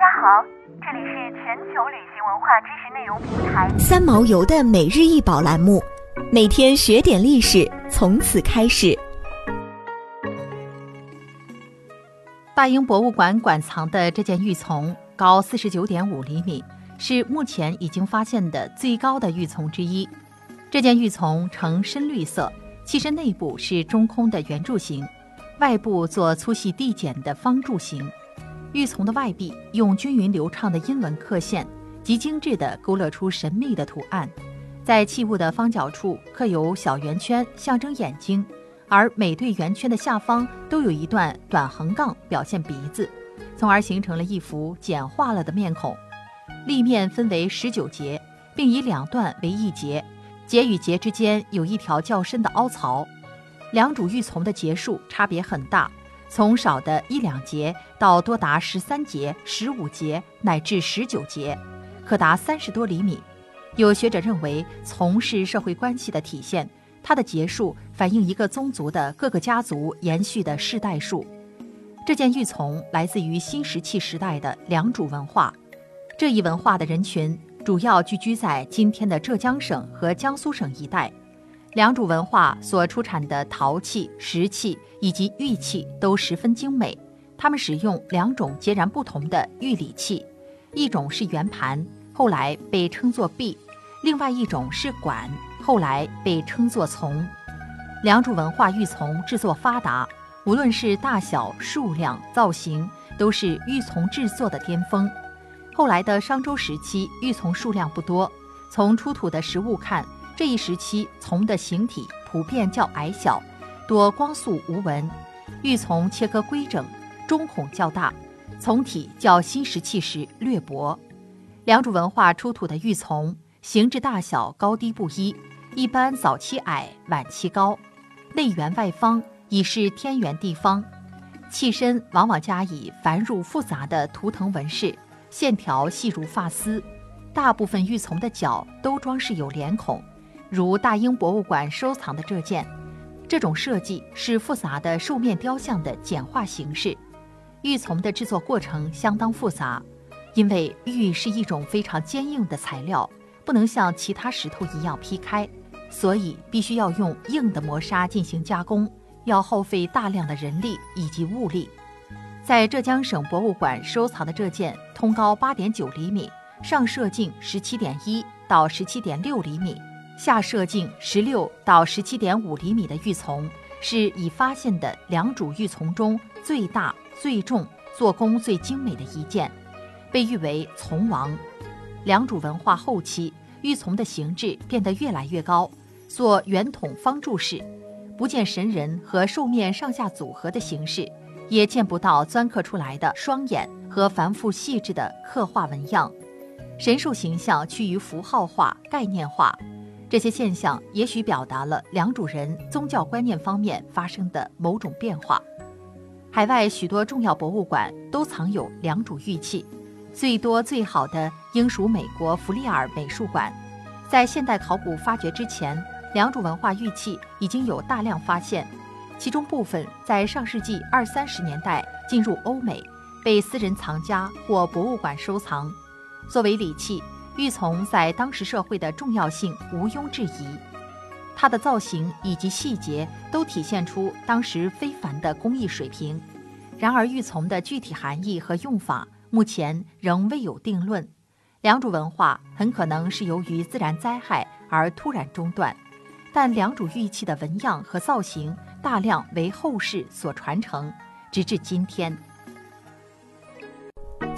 家好，这里是全球旅行文化知识内容平台三毛游的每日一宝栏目，每天学点历史，从此开始。大英博物馆馆藏的这件玉琮高四十九点五厘米，是目前已经发现的最高的玉琮之一。这件玉琮呈深绿色，器身内部是中空的圆柱形，外部做粗细递减的方柱形。玉琮的外壁用均匀流畅的阴纹刻线，极精致地勾勒出神秘的图案。在器物的方角处刻有小圆圈，象征眼睛，而每对圆圈的下方都有一段短横杠，表现鼻子，从而形成了一幅简化了的面孔。立面分为十九节，并以两段为一节。节与节之间有一条较深的凹槽，两主玉琮的节数差别很大，从少的一两节到多达十三节、十五节乃至十九节，可达三十多厘米。有学者认为，从是社会关系的体现，它的节数反映一个宗族的各个家族延续的世代数。这件玉琮来自于新石器时代的良渚文化，这一文化的人群。主要聚居在今天的浙江省和江苏省一带，良渚文化所出产的陶器、石器以及玉器都十分精美。他们使用两种截然不同的玉礼器，一种是圆盘，后来被称作璧；另外一种是管，后来被称作琮。良渚文化玉琮制作发达，无论是大小、数量、造型，都是玉琮制作的巅峰。后来的商周时期，玉琮数量不多。从出土的实物看，这一时期琮的形体普遍较矮小，多光素无纹。玉琮切割规整，中孔较大，琮体较新石器时略薄。良渚文化出土的玉琮形制大小高低不一，一般早期矮，晚期高，内圆外方，以示天圆地方。器身往往加以繁缛复杂的图腾纹饰。线条细如发丝，大部分玉琮的角都装饰有脸孔，如大英博物馆收藏的这件。这种设计是复杂的兽面雕像的简化形式。玉琮的制作过程相当复杂，因为玉是一种非常坚硬的材料，不能像其他石头一样劈开，所以必须要用硬的磨砂进行加工，要耗费大量的人力以及物力。在浙江省博物馆收藏的这件通高八点九厘米、上射径十七点一到十七点六厘米、下射径十六到十七点五厘米的玉琮，是已发现的良渚玉琮中最大、最重、做工最精美的一件，被誉为“琮王”。良渚文化后期，玉琮的形制变得越来越高，做圆筒方柱式，不见神人和兽面上下组合的形式。也见不到钻刻出来的双眼和繁复细致的刻画纹样，神兽形象趋于符号化、概念化。这些现象也许表达了良渚人宗教观念方面发生的某种变化。海外许多重要博物馆都藏有良渚玉器，最多最好的应属美国弗利尔美术馆。在现代考古发掘之前，良渚文化玉器已经有大量发现。其中部分在上世纪二三十年代进入欧美，被私人藏家或博物馆收藏。作为礼器，玉琮在当时社会的重要性毋庸置疑。它的造型以及细节都体现出当时非凡的工艺水平。然而，玉琮的具体含义和用法目前仍未有定论。良渚文化很可能是由于自然灾害而突然中断，但良渚玉器的纹样和造型。大量为后世所传承，直至今天。